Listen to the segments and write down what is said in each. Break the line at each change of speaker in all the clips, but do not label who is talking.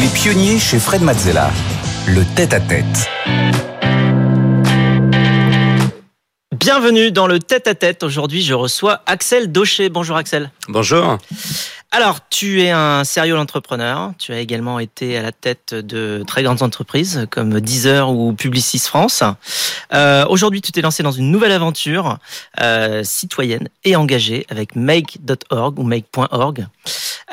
Les pionniers chez Fred Mazzella. Le tête-à-tête.
Bienvenue dans le tête-à-tête. Aujourd'hui, je reçois Axel Daucher. Bonjour Axel.
Bonjour.
Alors, tu es un sérieux entrepreneur. Tu as également été à la tête de très grandes entreprises comme Deezer ou Publicis France. Euh, Aujourd'hui, tu t'es lancé dans une nouvelle aventure euh, citoyenne et engagée avec make.org ou make.org.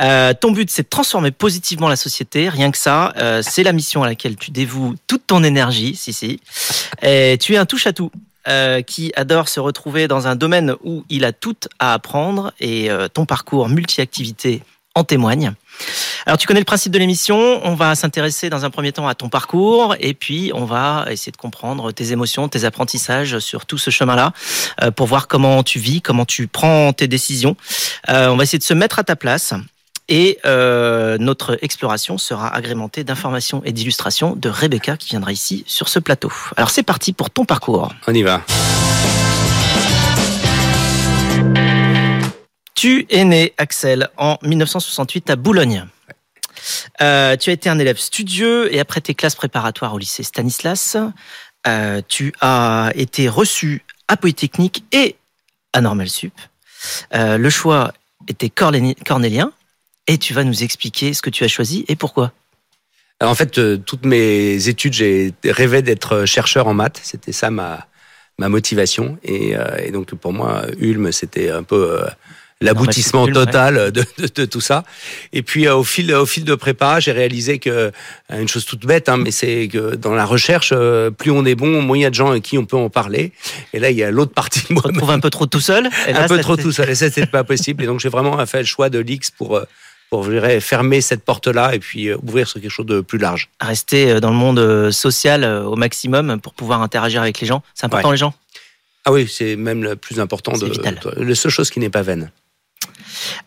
Euh, ton but, c'est de transformer positivement la société. Rien que ça, euh, c'est la mission à laquelle tu dévoues toute ton énergie. Si, si. Et tu es un touche-à-tout. Euh, qui adore se retrouver dans un domaine où il a tout à apprendre et euh, ton parcours multi-activité en témoigne. Alors tu connais le principe de l'émission, on va s'intéresser dans un premier temps à ton parcours et puis on va essayer de comprendre tes émotions, tes apprentissages sur tout ce chemin-là euh, pour voir comment tu vis, comment tu prends tes décisions. On va essayer de se mettre à ta place et euh, notre exploration sera agrémentée d'informations et d'illustrations de Rebecca qui viendra ici sur ce plateau. Alors c'est parti pour ton parcours.
On y va.
Tu es né, Axel, en 1968 à Boulogne. Euh, tu as été un élève studieux et après tes classes préparatoires au lycée Stanislas, euh, tu as été reçu à Polytechnique et à Normal Sup. Euh, le choix était cornélien et tu vas nous expliquer ce que tu as choisi et pourquoi.
Alors, en fait, euh, toutes mes études, j'ai rêvé d'être chercheur en maths. C'était ça ma, ma motivation. Et, euh, et donc, pour moi, Ulm, c'était un peu euh, l'aboutissement
ouais.
total de, de, de tout ça. Et puis, au fil, au fil de prépa, j'ai réalisé que, une chose toute bête, hein, mais c'est que dans la recherche, plus on est bon, moins il y a de gens à qui on peut en parler. Et là, il y a l'autre partie de moi
On trouve un peu trop tout seul et là,
un peu trop tout seul. Et ça, c'est pas possible. Et donc, j'ai vraiment fait le choix de l'X pour, pour je dirais, fermer cette porte-là et puis euh, ouvrir sur quelque chose de plus large.
Rester euh, dans le monde euh, social au maximum pour pouvoir interagir avec les gens. C'est important
Ouais.
les gens?
Ah oui, c'est même le plus important
C'est
de,
vital.
de- la seule chose qui n'est pas vaine.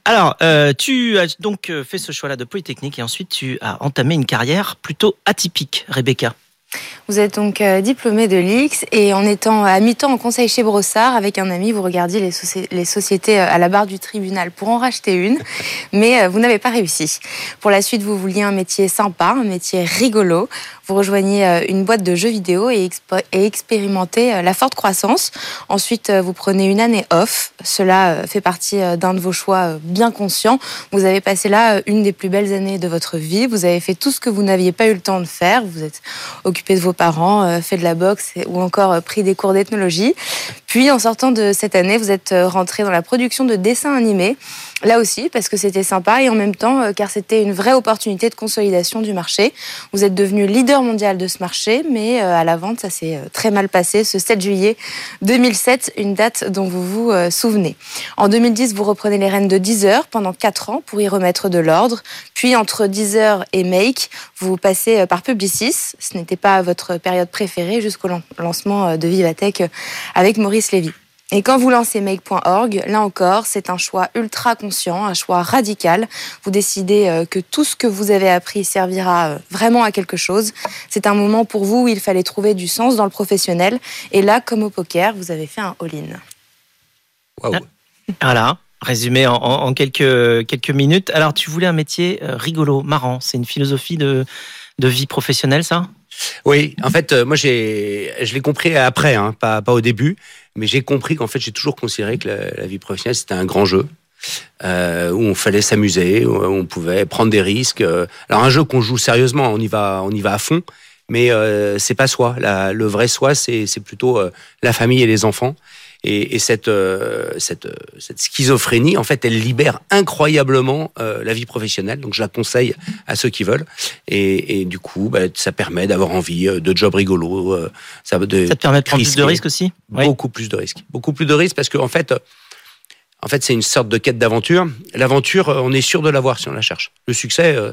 Alors, euh, tu as donc fait ce choix-là de Polytechnique et ensuite tu as entamé une carrière plutôt atypique, Rebecca.
Vous êtes donc euh, diplômé de l'IX et en étant à mi-temps en conseil chez Brossard avec un ami, vous regardiez les, soci- les sociétés euh, à la barre du tribunal pour en racheter une, mais euh, vous n'avez pas réussi. Pour la suite, vous vouliez un métier sympa, un métier rigolo. Vous rejoignez euh, une boîte de jeux vidéo et, et expérimentez euh, la forte croissance. Ensuite, euh, vous prenez une année off. Cela fait partie d'un de vos choix bien conscients. Vous avez passé là une des plus belles années de votre vie. Vous avez fait tout ce que vous n'aviez pas eu le temps de faire. Vous êtes occupé de vos parents, fait de la boxe ou encore pris des cours d'ethnologie. Puis, en sortant de cette année, vous êtes rentré dans la production de dessins animés. Là aussi, parce que c'était sympa et en même temps, car c'était une vraie opportunité de consolidation du marché. Vous êtes devenu leader mondial de ce marché, mais euh, à la vente, ça s'est euh, très mal passé ce 7 juillet 2007, une date dont vous vous euh, souvenez. En 2010, vous reprenez les rênes de Deezer pendant 4 ans pour y remettre de l'ordre. Puis, entre Deezer et Make, vous passez par Publicis. Ce n'était pas votre période préférée jusqu'au lan- lancement de Vivatech avec Maurice Lévy. Et quand vous lancez make.org, là encore, c'est un choix ultra conscient, un choix radical. Vous décidez euh, que tout ce que vous avez appris servira euh, vraiment à quelque chose. C'est un moment pour vous où il fallait trouver du sens dans le professionnel. Et là, comme au poker, vous avez fait un all-in.
Waouh.
Ah. Voilà, résumé en, en- en quelques, quelques minutes. Alors, tu voulais un métier euh, rigolo, marrant. C'est une philosophie de, de vie professionnelle, ça?
Oui, en fait, euh, moi, j'ai, je l'ai compris après, hein, pas, pas au début, mais j'ai compris qu'en fait, j'ai toujours considéré que la, vie professionnelle, c'était un grand jeu. euh, où on fallait s'amuser, où on pouvait prendre des risques. euh. Alors un jeu qu'on joue sérieusement, on y va, on y va à fond, mais euh, c'est pas soi. Le vrai soi, c'est c'est plutôt euh, la famille et les enfants. Et, et cette, euh, cette, euh, cette schizophrénie, en fait, elle libère incroyablement euh, la vie professionnelle. Donc, je la conseille à ceux qui veulent. Et, et du coup, bah, ça permet d'avoir envie euh, de jobs rigolos. euh, ça, de,
Ça te permet de prendre plus de risques aussi? Oui.
Beaucoup plus de risques. Beaucoup plus de risques parce qu'en en fait, euh, en fait, c'est une sorte de quête d'aventure. L'aventure, on est sûr de l'avoir si on la cherche. Le succès, euh,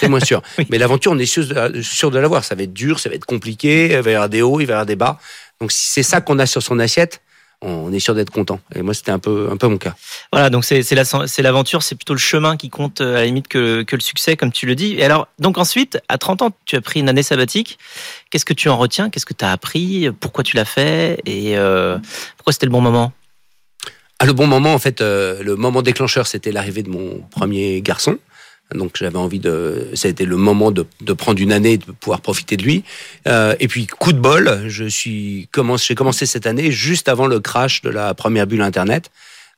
c'est moins sûr.
Oui.
Mais l'aventure, on est sûr de, sûr de l'avoir. Ça va être dur, ça va être compliqué, il va y avoir des hauts, il va y avoir des bas. Donc, si c'est ça qu'on a sur son assiette, on est sûr d'être content. Et moi, c'était un peu, un peu mon cas.
Voilà, donc c'est c'est la- c'est l'aventure, c'est plutôt le chemin qui compte euh, à la limite que, que le succès, comme tu le dis. Et alors, donc ensuite, à 30 ans, tu as pris une année sabbatique. Qu'est-ce que tu en retiens? Qu'est-ce que tu as appris? Pourquoi tu l'as fait? Et euh, pourquoi c'était le bon moment?
À le bon moment, en fait, euh, le moment déclencheur, c'était l'arrivée de mon premier garçon. Donc j'avais envie de, ça a été le moment de, de prendre une année de pouvoir profiter de lui. Euh, et puis coup de bol, je suis commencé, j'ai commencé cette année juste avant le crash de la première bulle Internet.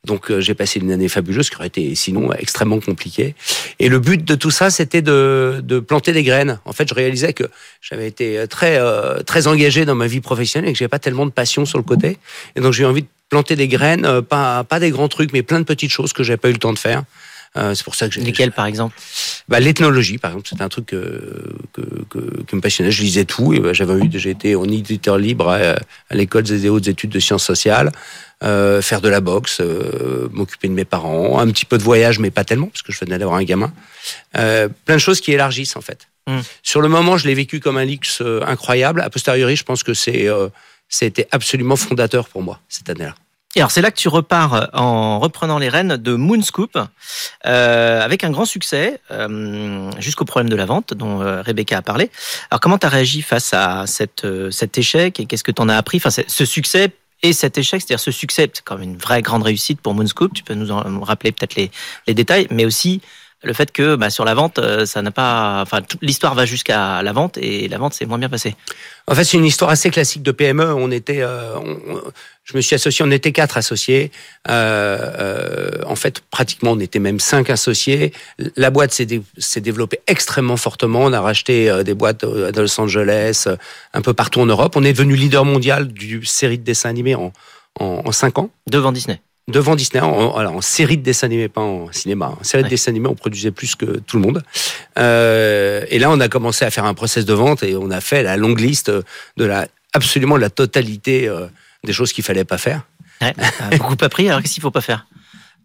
Donc euh, j'ai passé une année fabuleuse qui aurait été sinon extrêmement compliquée. Et le but de tout ça, c'était de, de planter des graines. En fait, je réalisais que j'avais été très euh, très engagé dans ma vie professionnelle et que j'avais pas tellement de passion sur le côté. Et donc j'ai eu envie de planter des graines, euh, pas pas des grands trucs, mais plein de petites choses que j'avais pas eu le temps de faire. Euh, c'est pour ça que j'ai.
Lesquelles, par exemple
bah, L'ethnologie, par exemple, c'était un truc que, que, que, que, me passionnait. Je lisais tout. Et bah, j'avais eu, j'ai été en éditeur libre à, à l'école des hautes études de sciences sociales, euh, faire de la boxe, euh, m'occuper de mes parents, un petit peu de voyage, mais pas tellement, parce que je venais d'avoir un gamin. Euh, plein de choses qui élargissent, en fait.
Mm.
Sur le moment, je l'ai vécu comme un luxe incroyable. A posteriori, je pense que c'est, c'était absolument fondateur pour moi, cette année-là.
Et alors c'est là que tu repars en reprenant les rênes de Moonscoop euh, avec un grand succès euh, jusqu'au problème de la vente dont euh, Rebecca a parlé. Alors comment tu as réagi face à cette, euh, cet échec et qu'est-ce que tu en as appris? Enfin, Ce succès et cet échec, c'est-à-dire ce succès, c'est quand même une vraie grande réussite pour Moonscoop, tu peux nous en rappeler peut-être les, les détails, mais aussi le fait que bah, sur la vente, euh, ça n'a pas, enfin toute l'histoire va jusqu'à la vente et la vente s'est moins bien passée.
En fait, c'est une histoire assez classique de PME. On était, euh, on, je me suis associé, on était quatre associés. Euh, euh, en fait, pratiquement, on était même cinq associés. La boîte s'est, dé, s'est développée extrêmement fortement. On a racheté des boîtes à Los Angeles, un peu partout en Europe. On est devenu leader mondial du série de dessins animés en, en, en cinq ans.
Devant Disney
devant Disney, en, alors en série de dessins animés, pas en cinéma. En série ouais. de dessins animés, on produisait plus que tout le monde. Euh, et là, on a commencé à faire un process de vente et on a fait la longue liste de la absolument la totalité euh, des choses qu'il fallait pas faire.
Ouais, beaucoup pas pris. Alors qu'est-ce qu'il faut pas faire?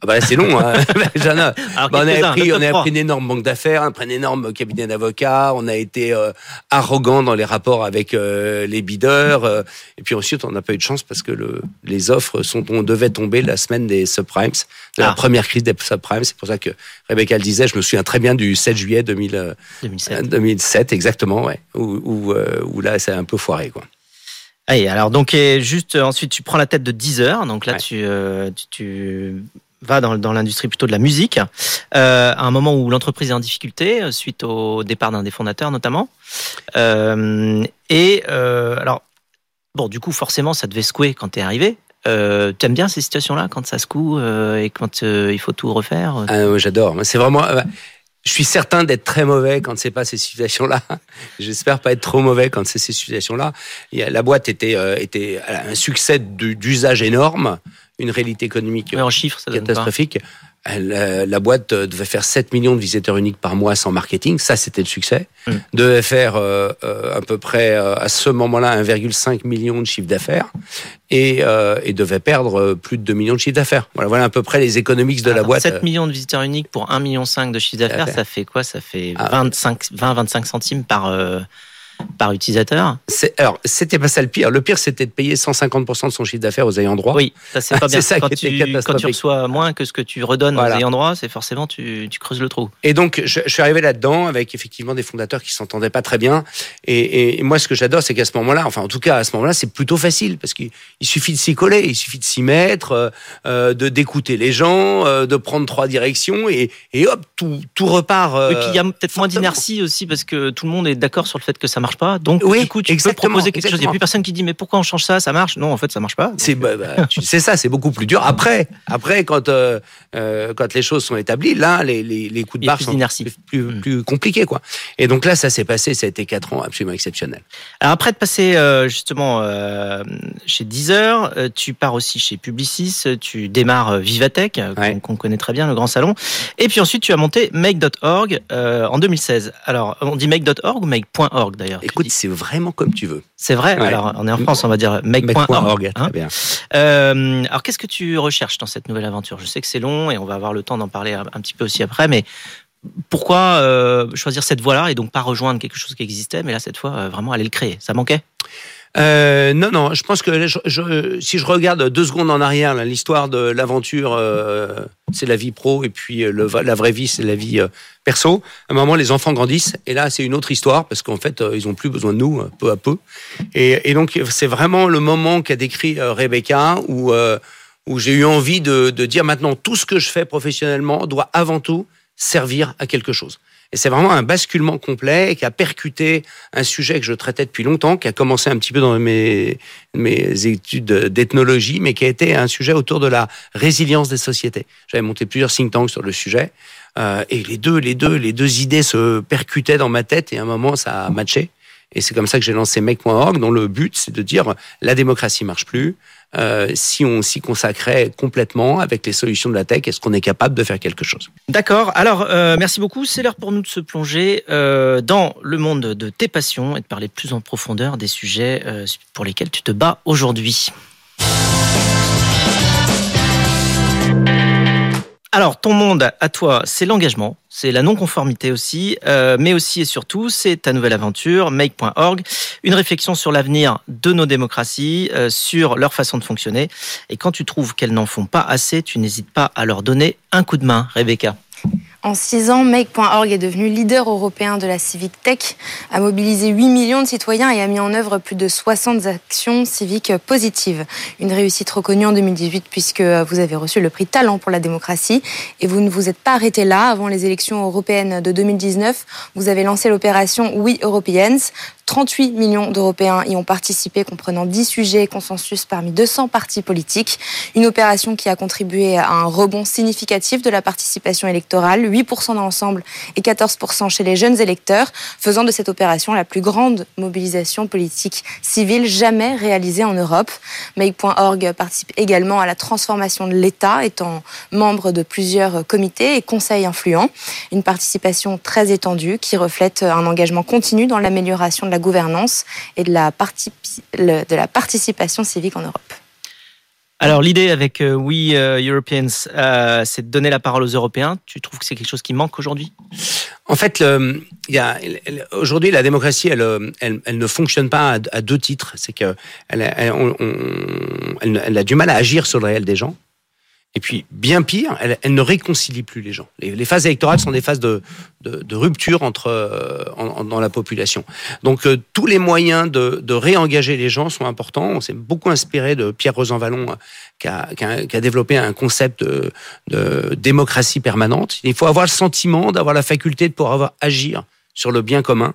Ah bah c'est long. Hein. bah, on a pris, on a pris une énorme banque d'affaires, un énorme cabinet d'avocats. On a été euh, arrogant dans les rapports avec euh, les bideurs. Euh, et puis ensuite, on n'a pas eu de chance parce que le, les offres sont, on devait tomber la semaine des subprimes, de ah. la première crise des subprimes. C'est pour ça que Rebecca le disait. Je me souviens très bien du 7 juillet 2000, 2007. 2007, exactement, ouais, où, où, où là, c'est un peu foiré, quoi.
Allez, alors donc et juste ensuite tu prends la tête de 10 heures, donc là ouais. tu, euh, tu, tu va dans, dans l'industrie plutôt de la musique, euh, à un moment où l'entreprise est en difficulté, suite au départ d'un des fondateurs notamment. Euh, et euh, alors, bon, du coup, forcément, ça devait secouer quand t'es arrivé. Euh, T'aimes bien ces situations-là, quand ça secoue euh, et quand euh, il faut tout refaire
ah, J'adore. C'est vraiment. Je suis certain d'être très mauvais quand c'est pas ces situations-là. J'espère pas être trop mauvais quand c'est ces situations-là. La boîte était, était un succès d'usage énorme une réalité économique
en chiffres, ça
catastrophique. La, la, boîte devait faire 7 millions de visiteurs uniques par mois sans marketing, ça c'était le succès. Mm. Devait faire euh, euh, à peu près euh, à ce moment-là 1,5 million de chiffre d'affaires et, euh, et, devait perdre plus de 2 millions de chiffre d'affaires. Voilà, voilà à peu près les économiques de
Alors,
la boîte.
7 millions de visiteurs uniques pour 1,5 million de chiffre d'affaires, ça fait quoi? Ça fait 20-25 centimes par par utilisateur
Alors, c'était pas ça le pire. Le pire, c'était de payer 150% de son chiffre d'affaires aux ayants droit.
Oui, ça c'est pas bien.
ça
quand,
qui
tu, quand tu reçois moins que ce que tu redonnes voilà. aux ayants droit, c'est forcément tu, tu, creuses le trou.
Et donc, je, je suis arrivé là-dedans avec effectivement des fondateurs qui s'entendaient pas très bien. Et, et moi, ce que j'adore, c'est qu'à ce moment-là, enfin, en tout cas, à ce moment-là, c'est plutôt facile parce qu'il suffit de s'y coller, il suffit de s'y mettre, euh, de d'écouter les gens, euh, de prendre trois directions et, et hop, tout, tout repart. Euh,
et puis il y a peut-être moins d'inertie aussi parce que tout le monde est d'accord sur le fait que ça marche pas. Donc,
oui,
du coup, tu
exactement,
peux proposer quelque
exactement.
chose. Il n'y a plus personne qui dit mais pourquoi on change ça? Ça marche? Non, en fait, ça marche pas.
C'est bah, bah, c'est ça, c'est beaucoup plus dur. Après, après quand euh, quand les choses sont établies, là, les, les, les coups de barre sont plus, plus, mmh. plus, compliqués, quoi. Et donc là, ça s'est passé. Ça a été quatre ans absolument exceptionnels.
Alors après de passer euh, justement euh, chez Deezer, euh, tu pars aussi chez Publicis, tu démarres Vivatech, ouais. qu'on qu connaît très bien, le grand salon. Et puis ensuite, tu as monté Make.org en 2016. Alors, on dit Make.org ou Make.org d'ailleurs?
Écoute, c'est vraiment comme tu veux.
C'est vrai. Ouais. Alors, on est en France, on va dire Make.org.
Hein bien.
Euh, alors, qu'est-ce que tu recherches dans cette nouvelle aventure? Je sais que c'est long et on va avoir le temps d'en parler un, un, petit peu aussi après, mais pourquoi euh, choisir cette voie-là et donc pas rejoindre quelque chose qui existait, mais là, cette fois, euh, vraiment aller le créer? Ça manquait?
Euh, non, non, je pense que je, je, si je regarde deux secondes en arrière, l'histoire de l'aventure, euh, c'est la vie pro, et puis le, la vraie vie, c'est la vie euh, perso. À un moment, les enfants grandissent, et là, c'est une autre histoire, parce qu'en fait, euh, ils ont plus besoin de nous, peu à peu. Et, et donc, c'est vraiment le moment qu'a décrit euh, Rebecca, où, où j'ai eu envie de, de dire maintenant, tout ce que je fais professionnellement doit avant tout servir à quelque chose. Et c'est vraiment un basculement complet qui a percuté un sujet que je traitais depuis longtemps, qui a commencé un petit peu dans mes, mes études d'ethnologie, mais qui a été un sujet autour de la résilience des sociétés. J'avais monté plusieurs think tanks sur le sujet. Euh, et les deux, les deux, les deux idées se percutaient dans ma tête et à un moment ça a matché. Et c'est comme ça que j'ai lancé Make.org, dont le but c'est de dire la démocratie marche plus. Euh, si on s'y consacrait complètement avec les solutions de la tech, est-ce qu'on est capable de faire quelque chose?
D'accord. Alors, euh, merci beaucoup. C'est l'heure pour nous de se plonger euh, dans le monde de tes passions et de parler plus en profondeur des sujets pour lesquels tu te bats aujourd'hui. Alors, ton monde à toi, c'est l'engagement, c'est la non-conformité aussi, euh, mais aussi et surtout, c'est ta nouvelle aventure, make.org, une réflexion sur l'avenir de nos démocraties, euh, sur leur façon de fonctionner. Et quand tu trouves qu'elles n'en font pas assez, tu n'hésites pas à leur donner un coup de main, Rebecca.
En six ans, Make.org est devenu leader européen de la civic tech, a mobilisé 8 millions de citoyens et a mis en œuvre plus de 60 actions civiques positives. Une réussite reconnue en 2018 puisque vous avez reçu le prix Talent pour la démocratie et vous ne vous êtes pas arrêté là. Avant les élections européennes de 2019, vous avez lancé l'opération We Europeans. 38 millions d'Européens y ont participé, comprenant 10 sujets consensus parmi 200 partis politiques. Une opération qui a contribué à un rebond significatif de la participation électorale, 8% dans l'ensemble et 14% chez les jeunes électeurs, faisant de cette opération la plus grande mobilisation politique civile jamais réalisée en Europe. Make.org participe également à la transformation de l'État, étant membre de plusieurs comités et conseils influents. Une participation très étendue qui reflète un engagement continu dans l'amélioration de la gouvernance et de la, de la participation civique en Europe.
Alors l'idée avec euh, We euh, Europeans, euh, c'est de donner la parole aux Européens. Tu trouves que c'est quelque chose qui manque aujourd'hui?
En fait, aujourd'hui la démocratie, elle, elle, elle, ne fonctionne pas à, deux titres. C'est que elle, elle, a du mal à agir sur le réel des gens. Et puis, bien pire, elle, ne réconcilie plus les gens. Les, phases électorales sont des phases de, rupture entre euh, dans la population. Donc, euh, tous les moyens de, réengager les gens sont importants. On s'est beaucoup inspiré de Pierre Rosanvallon, euh, qui a, développé un concept de, de, démocratie permanente. Il faut avoir le sentiment d'avoir la faculté de pouvoir avoir, agir sur le bien commun.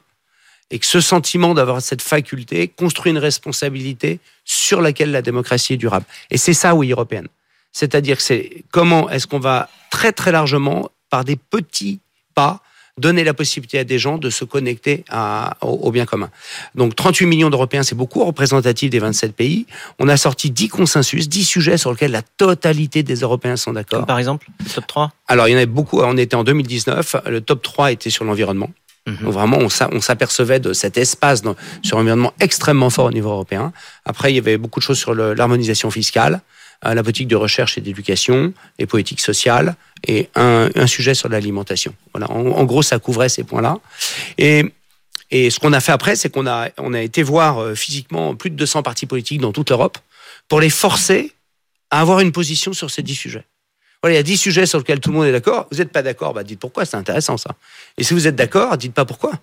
Et que ce sentiment d'avoir cette faculté construit une responsabilité sur laquelle la démocratie est durable. Et c'est ça, oui, européenne. C'est-à-dire que c'est comment est-ce qu'on va très très largement, par des petits pas, donner la possibilité à des gens de se connecter à, au, au, bien commun. Donc 38 millions d'Européens, c'est beaucoup représentatif des 27 pays. On a sorti 10 consensus, 10 sujets sur lesquels la totalité des Européens sont d'accord.
Par exemple, le top 3
Alors il y en avait beaucoup, on était en 2019, le top 3 était sur l'environnement. Mmh. Donc vraiment, on s'apercevait de cet espace dans, sur l'environnement extrêmement fort au niveau européen. Après, il y avait beaucoup de choses sur l'harmonisation fiscale la politique de recherche et d'éducation, les politiques sociales et un, un sujet sur l'alimentation. Voilà, en, en, gros, ça couvrait ces points-là. Et, et ce qu'on a fait après, c'est qu'on a, on a été voir euh, physiquement plus de 200 partis politiques dans toute l'Europe pour les forcer à avoir une position sur ces 10 sujets. Voilà, il y a 10 sujets sur lesquels tout le monde est d'accord. Vous n'êtes pas d'accord, bah dites pourquoi, c'est intéressant ça. Et si vous êtes d'accord, dites pas pourquoi.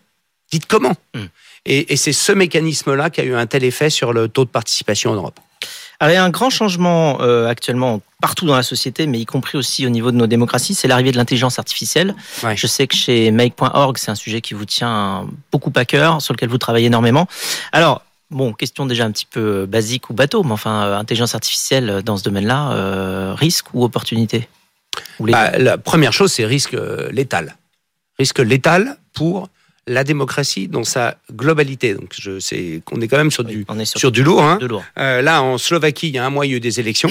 Dites comment. Mmh. Et, et c'est ce mécanisme-là qui a eu un tel effet sur le taux de participation en Europe.
Alors, il y a un grand changement euh, actuellement partout dans la société, mais y compris aussi au niveau de nos démocraties, c'est l'arrivée de l'intelligence artificielle. Ouais. Je sais que chez Make.org, c'est un sujet qui vous tient beaucoup à cœur, sur lequel vous travaillez énormément. Alors, bon, question déjà un petit peu basique ou bateau, mais enfin, euh, intelligence artificielle dans ce domaine-là, euh, risque ou opportunité
ou bah, La première chose, c'est risque euh, létal. Risque létal pour la démocratie dans sa globalité. Donc, je sais qu'on est quand même sur du,
on est sur,
sur du lourd. Hein.
lourd.
Euh, là, en Slovaquie, il y a un mois, il y a eu des élections.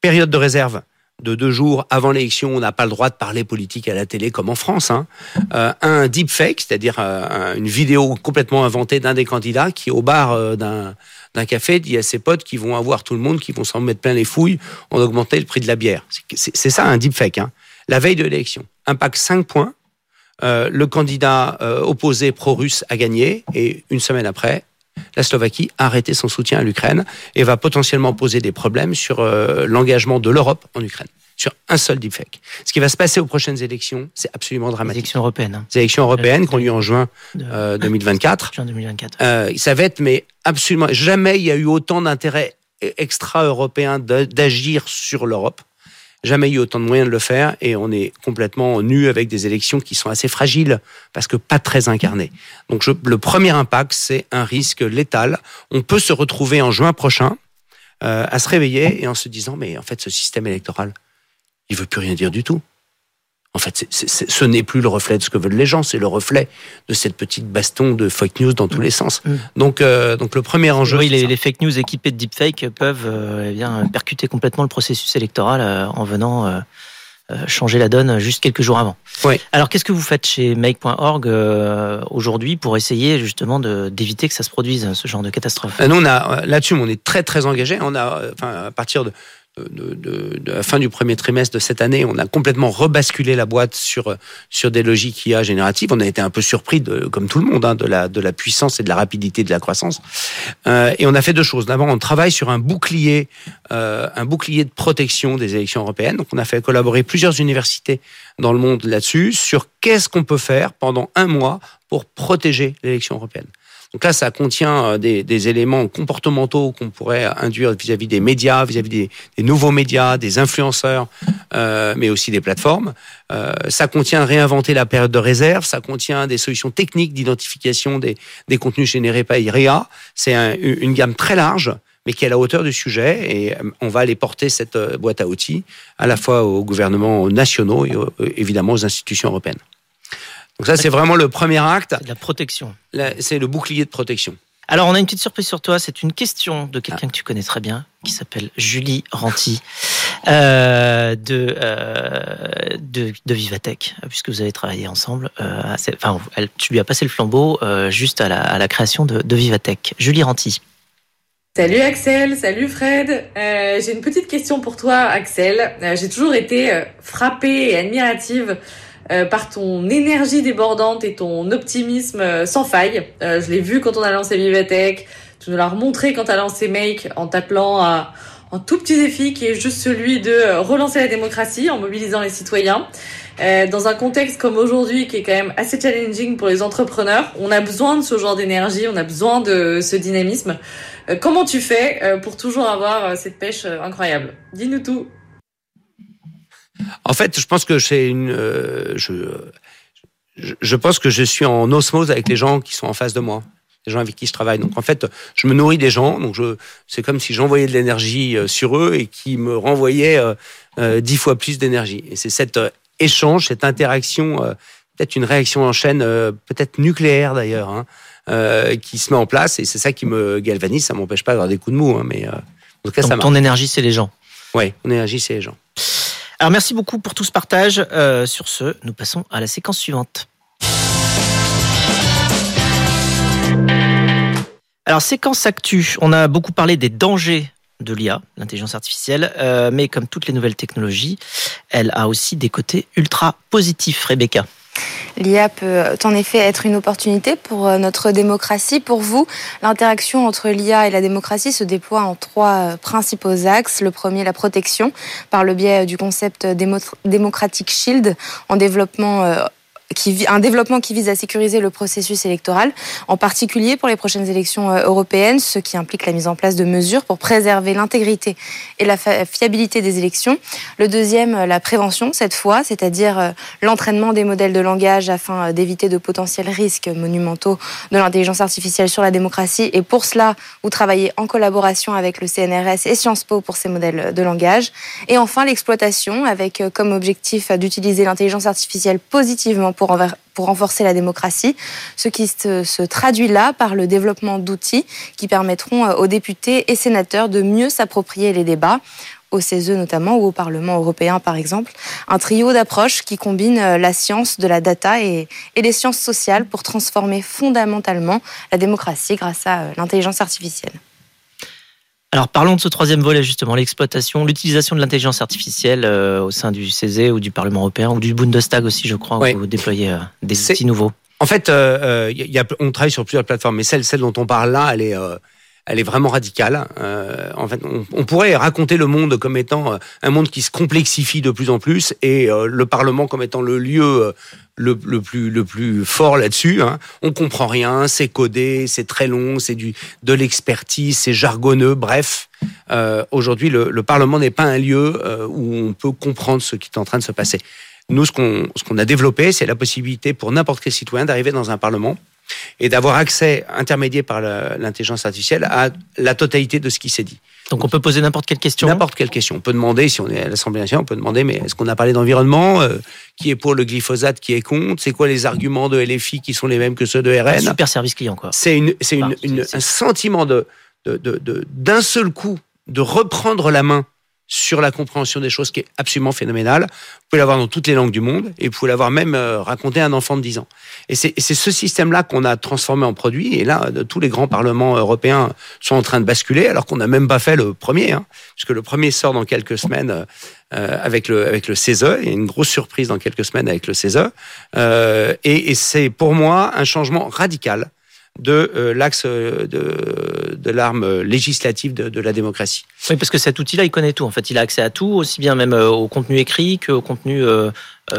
Période de réserve de deux jours avant l'élection, on n'a pas le droit de parler politique à la télé comme en France. Hein. Euh, un deepfake, c'est-à-dire euh, une vidéo complètement inventée d'un des candidats qui, au bar euh, d'un d'un café, dit à ses potes qui vont avoir tout le monde, qui vont s'en mettre plein les fouilles, on augmenté le prix de la bière. C'est ça un deepfake. Hein. La veille de l'élection, impact 5 points, euh, le candidat euh, opposé pro-russe a gagné et une semaine après, la Slovaquie a arrêté son soutien à l'Ukraine et va potentiellement poser des problèmes sur euh, l'engagement de l'Europe en Ukraine sur un seul deepfake. Ce qui va se passer aux prochaines élections, c'est absolument dramatique.
Les élections européennes. Hein.
Les élections européennes qui ont lieu en juin euh, 2024.
Juin 2024.
Euh, ça va être, mais absolument, jamais il y a eu autant d'intérêt extra-européen d'agir sur l'Europe. Jamais eu autant de moyens de le faire et on est complètement nu avec des élections qui sont assez fragiles parce que pas très incarnées. Donc le premier impact, c'est un risque létal. On peut se retrouver en juin prochain euh, à se réveiller et en se disant mais en fait ce système électoral, il veut plus rien dire du tout. En fait, ce n'est plus le reflet de ce que veulent les gens, c'est le reflet de cette petite baston de fake news dans tous les sens. Mm. Donc, euh, donc le premier enjeu.
Oui, les, fake news équipées de deepfake peuvent euh, eh bien percuter complètement le processus électoral euh, en venant changer la donne juste quelques jours avant.
Oui.
Alors, qu'est-ce que vous faites chez Make.org aujourd'hui pour essayer justement d'éviter que ça se produise ce genre de catastrophe?
Nous, on a là-dessus, on est très très engagé. On a, enfin, à partir de de, de, de, la fin du premier trimestre de cette année, on a complètement rebasculé la boîte sur sur des logiques IA génératives. On a été un peu surpris, de, comme tout le monde, hein, de la de la puissance et de la rapidité de la croissance. Euh, et on a fait deux choses. D'abord, on travaille sur un bouclier, euh, un bouclier de protection des élections européennes. Donc, on a fait collaborer plusieurs universités dans le monde là-dessus sur qu'est-ce qu'on peut faire pendant un mois pour protéger l'élection européenne. Donc là, ça contient euh, des, éléments comportementaux qu'on pourrait induire vis-à-vis des médias, vis-à-vis des, nouveaux médias, des influenceurs, euh, mais aussi des plateformes. Euh, ça contient réinventer la période de réserve, ça contient des solutions techniques d'identification des, contenus générés par IREA. C'est une gamme très large mais qui est à la hauteur du sujet. Et on va aller porter cette boîte à outils à la fois aux gouvernements nationaux et évidemment aux institutions européennes. Donc ça, c'est vraiment le premier acte.
La protection.
C'est le bouclier de protection.
Alors, on a une petite surprise sur toi. C'est une question de quelqu'un ah. que tu connais très bien, qui s'appelle Julie Ranti, euh, de, euh, de, de Vivatech, puisque vous avez travaillé ensemble. Euh, enfin, elle, tu lui as passé le flambeau euh, juste à la, à la, création de, de Vivatech. Julie Ranti.
Salut Axel, salut Fred. Euh, j'ai une petite question pour toi, Axel. j'ai toujours été frappée et admirative euh, par ton énergie débordante et ton optimisme euh, sans faille. Euh, je l'ai vu quand on a lancé Vivatech, tu nous l'as remontré quand tu as lancé Make en t'appelant à un tout petit défi qui est juste celui de relancer la démocratie en mobilisant les citoyens. dans un contexte comme aujourd'hui qui est quand même assez challenging pour les entrepreneurs, on a besoin de ce genre d'énergie, on a besoin de ce dynamisme. comment tu fais pour toujours avoir cette pêche incroyable? Dis-nous tout.
En fait, je pense que c'est une. Euh, je, je pense que je suis en osmose avec les gens qui sont en face de moi, les gens avec qui je travaille. Donc en fait, je me nourris des gens. Donc je, c'est comme si j'envoyais de l'énergie euh, sur eux et qui me renvoyaient euh, dix fois plus d'énergie. Et c'est cet échange, cette interaction, peut-être une réaction en chaîne, peut-être nucléaire d'ailleurs, hein, qui se met en place. Et c'est ça qui me galvanise. Ça m'empêche pas d'avoir des coups de mou, hein, mais en
tout cas, ça Ton énergie, c'est les gens.
Oui, mon énergie, c'est les gens.
Alors merci beaucoup pour tout ce partage. Euh, sur ce, nous passons à la séquence suivante. Alors séquence actu, on a beaucoup parlé des dangers de l'IA, l'intelligence artificielle, euh, mais comme toutes les nouvelles technologies, elle a aussi des côtés ultra positifs, Rebecca.
L'IA peut en effet être une opportunité pour euh, notre démocratie. Pour vous, l'interaction entre l'IA et la démocratie se déploie en trois euh, principaux axes. Le premier, la protection, par le biais du concept démocratique shield en développement un développement qui vise à sécuriser le processus électoral, en particulier pour les prochaines élections euh, européennes, ce qui implique la mise en place de mesures pour préserver l'intégrité et la fiabilité des élections. Le deuxième, euh, la prévention, cette fois, c'est-à-dire euh, l'entraînement des modèles de langage afin d'éviter de potentiels risques monumentaux de l'intelligence artificielle sur la démocratie. Et pour cela, vous travaillez en collaboration avec le CNRS et Sciences Po pour ces modèles de langage. Et enfin, l'exploitation, avec comme objectif d'utiliser l'intelligence artificielle positivement pour, renforcer la démocratie, ce qui se, traduit là par le développement d'outils qui permettront euh, aux députés et sénateurs de mieux s'approprier les débats au CESE notamment ou au Parlement européen par exemple, un trio d'approches qui combine euh, la science de la data et, et, les sciences sociales pour transformer fondamentalement la démocratie grâce à euh, l'intelligence artificielle.
Alors parlons de ce troisième volet justement, l'exploitation, l'utilisation de l'intelligence artificielle euh, au sein du CESE ou du Parlement européen ou du Bundestag aussi, je crois, où vous déployez euh, des outils nouveaux.
En fait, euh, y a, on travaille sur plusieurs plateformes, mais celle, celle dont on parle là, elle est, elle est vraiment radicale. Euh, en fait, on, pourrait raconter le monde comme étant euh, un monde qui se complexifie de plus en plus et euh, le Parlement comme étant le lieu le, plus fort là-dessus. Hein. On comprend rien, c'est codé, c'est très long, c'est du de l'expertise, c'est jargonneux. Bref, aujourd'hui, le, le, Parlement n'est pas un lieu où on peut comprendre ce qui est en train de se passer. Nous, ce qu'on a développé, c'est la possibilité pour n'importe quel citoyen d'arriver dans un Parlement et d'avoir accès intermédiaire par l'intelligence artificielle à la totalité de ce qui s'est dit.
Donc on peut poser n'importe quelle question.
N'importe quelle question. On peut demander, si on est à l'Assemblée nationale, on peut demander, mais est-ce qu'on a parlé d'environnement euh, Qui est pour le glyphosate Qui est contre? C'est quoi les arguments de LFI qui sont les mêmes que ceux de RN
Un Super service client, quoi.
C'est une, c'est une, une, un sentiment de, de, de, de, d'un seul coup de reprendre la main sur la compréhension des choses qui est absolument phénoménale. Vous pouvez l'avoir dans toutes les langues du monde et vous pouvez l'avoir même euh, raconté à un enfant de 10 ans. Et c'est ce système-là qu'on a transformé en produit. Et là, de, tous les grands parlements européens sont en train de basculer, alors qu'on n'a même pas fait le premier, hein, puisque le premier sort dans quelques semaines euh, avec le avec le CESE. Il y a une grosse surprise dans quelques semaines avec le CESE. Euh, et, et c'est pour moi un changement radical de euh, l'axe de, de l'arme législative de, de, la démocratie.
Oui, parce que cet outil-là, il connaît tout. En fait, il a accès à tout, aussi bien même euh, au contenu écrit qu'au contenu euh, euh,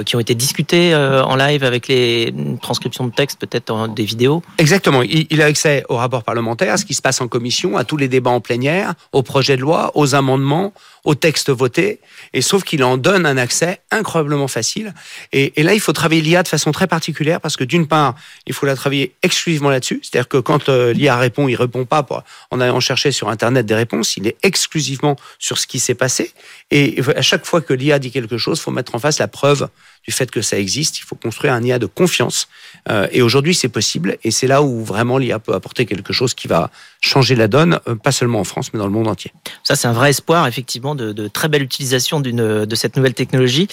qui ont été discutés euh, en live avec les transcriptions de texte, peut-être des vidéos.
Exactement. Il, a accès au rapport parlementaire, à ce qui se passe en commission, à tous les débats en plénière, aux projets de loi, aux amendements, aux textes votés. Et sauf qu'il en donne un accès incroyablement facile. Et, et là, il faut travailler l'IA de façon très particulière parce que d'une part, il faut la travailler exclusivement là-dessus. C'est-à-dire que quand euh, l'IA répond, il répond pas pour, en allant chercher sur Internet des réponses. Il est exclusivement sur ce qui s'est passé. Et à chaque fois que l'IA dit quelque chose, il faut mettre en face la preuve du fait que ça existe. Il faut construire un IA de confiance. Euh, et aujourd'hui, c'est possible. Et c'est là où vraiment l'IA peut apporter quelque chose qui va changer la donne, euh, pas seulement en France, mais dans le monde entier.
Ça, c'est un vrai espoir, effectivement, de, de très belle utilisation de cette nouvelle technologie.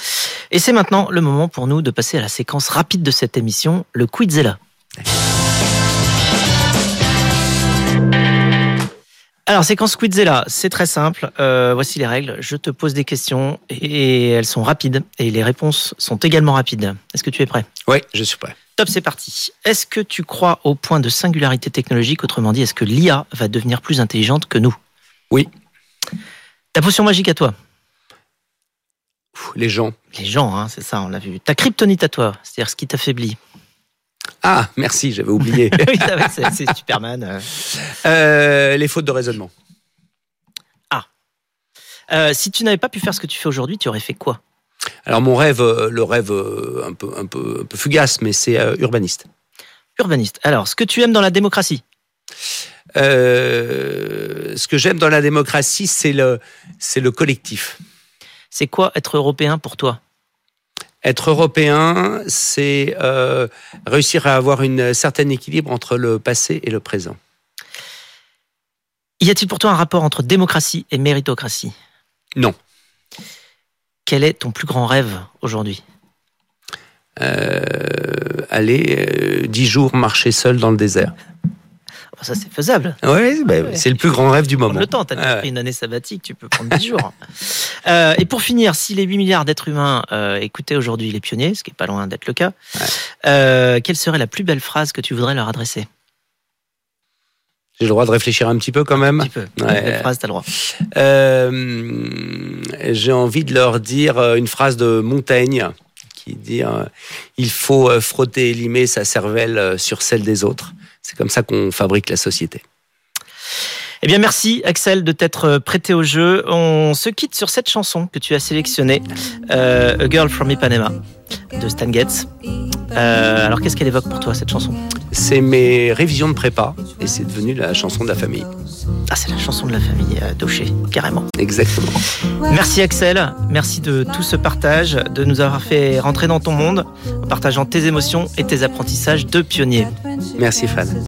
Et c'est maintenant le moment pour nous de passer à la séquence rapide de cette émission, le Quizella. Alors, séquence Quizella, c'est très simple. Euh, voici les règles. Je te pose des questions et elles sont rapides et les réponses sont également rapides. Est-ce que tu es prêt?
Oui, je suis prêt.
Top, c'est parti. Est-ce que tu crois au point de singularité technologique? Autrement dit, est-ce que l'IA va devenir plus intelligente que nous?
Oui.
Ta potion magique à toi
Les gens.
Les gens, hein, c'est ça, on l'a vu. Ta kryptonite à toi, c'est-à-dire ce qui t'affaiblit
ah, merci, j'avais oublié.
oui, c'est Superman.
Euh, les fautes de raisonnement.
Ah. Euh, si tu n'avais pas pu faire ce que tu fais aujourd'hui, tu aurais fait quoi?
Alors mon rêve, le rêve un peu, un peu, un peu fugace, mais c'est euh, urbaniste.
Urbaniste. Alors, ce que tu aimes dans la démocratie?
Euh, Ce que j'aime dans la démocratie, c'est le, c'est le collectif.
C'est quoi être européen pour toi?
Être européen, c'est euh, réussir à avoir un certain équilibre entre le passé et le présent.
Y a-t-il pour toi un rapport entre démocratie et méritocratie?
Non.
Quel est ton plus grand rêve aujourd'hui?
Euh, Aller dix euh, jours marcher seul dans le désert.
Ça, c'est faisable.
Oui, bah, ouais. c'est le plus grand rêve du moment.
le temps, tu as ah, pris une année sabbatique, tu peux prendre 10 jours. Euh, et pour finir, si les 8 milliards d'êtres humains euh, écoutaient aujourd'hui les pionniers, ce qui n'est pas loin d'être le cas, ouais. euh, quelle serait la plus belle phrase que tu voudrais leur adresser?
J'ai le droit de réfléchir un petit peu quand même.
Un petit peu. Ouais. phrase, t'as le droit.
Euh, j'ai envie de leur dire une phrase de Montaigne qui dit euh, il faut frotter et limer sa cervelle sur celle des autres. C'est comme ça qu'on fabrique la société.
Eh bien, merci Axel de t'être prêté au jeu. On se quitte sur cette chanson que tu as sélectionnée, euh, A Girl from Ipanema, de Stan Getz. Euh, alors, qu'est-ce qu'elle évoque pour toi cette chanson?
C'est mes révisions de prépa et c'est devenu la chanson de la famille.
Ah, c'est la chanson de la famille euh, Daucher, carrément.
Exactement.
Merci Axel, merci de tout ce partage, de nous avoir fait rentrer dans ton monde en partageant tes émotions et tes apprentissages de pionnier.
Merci Fan.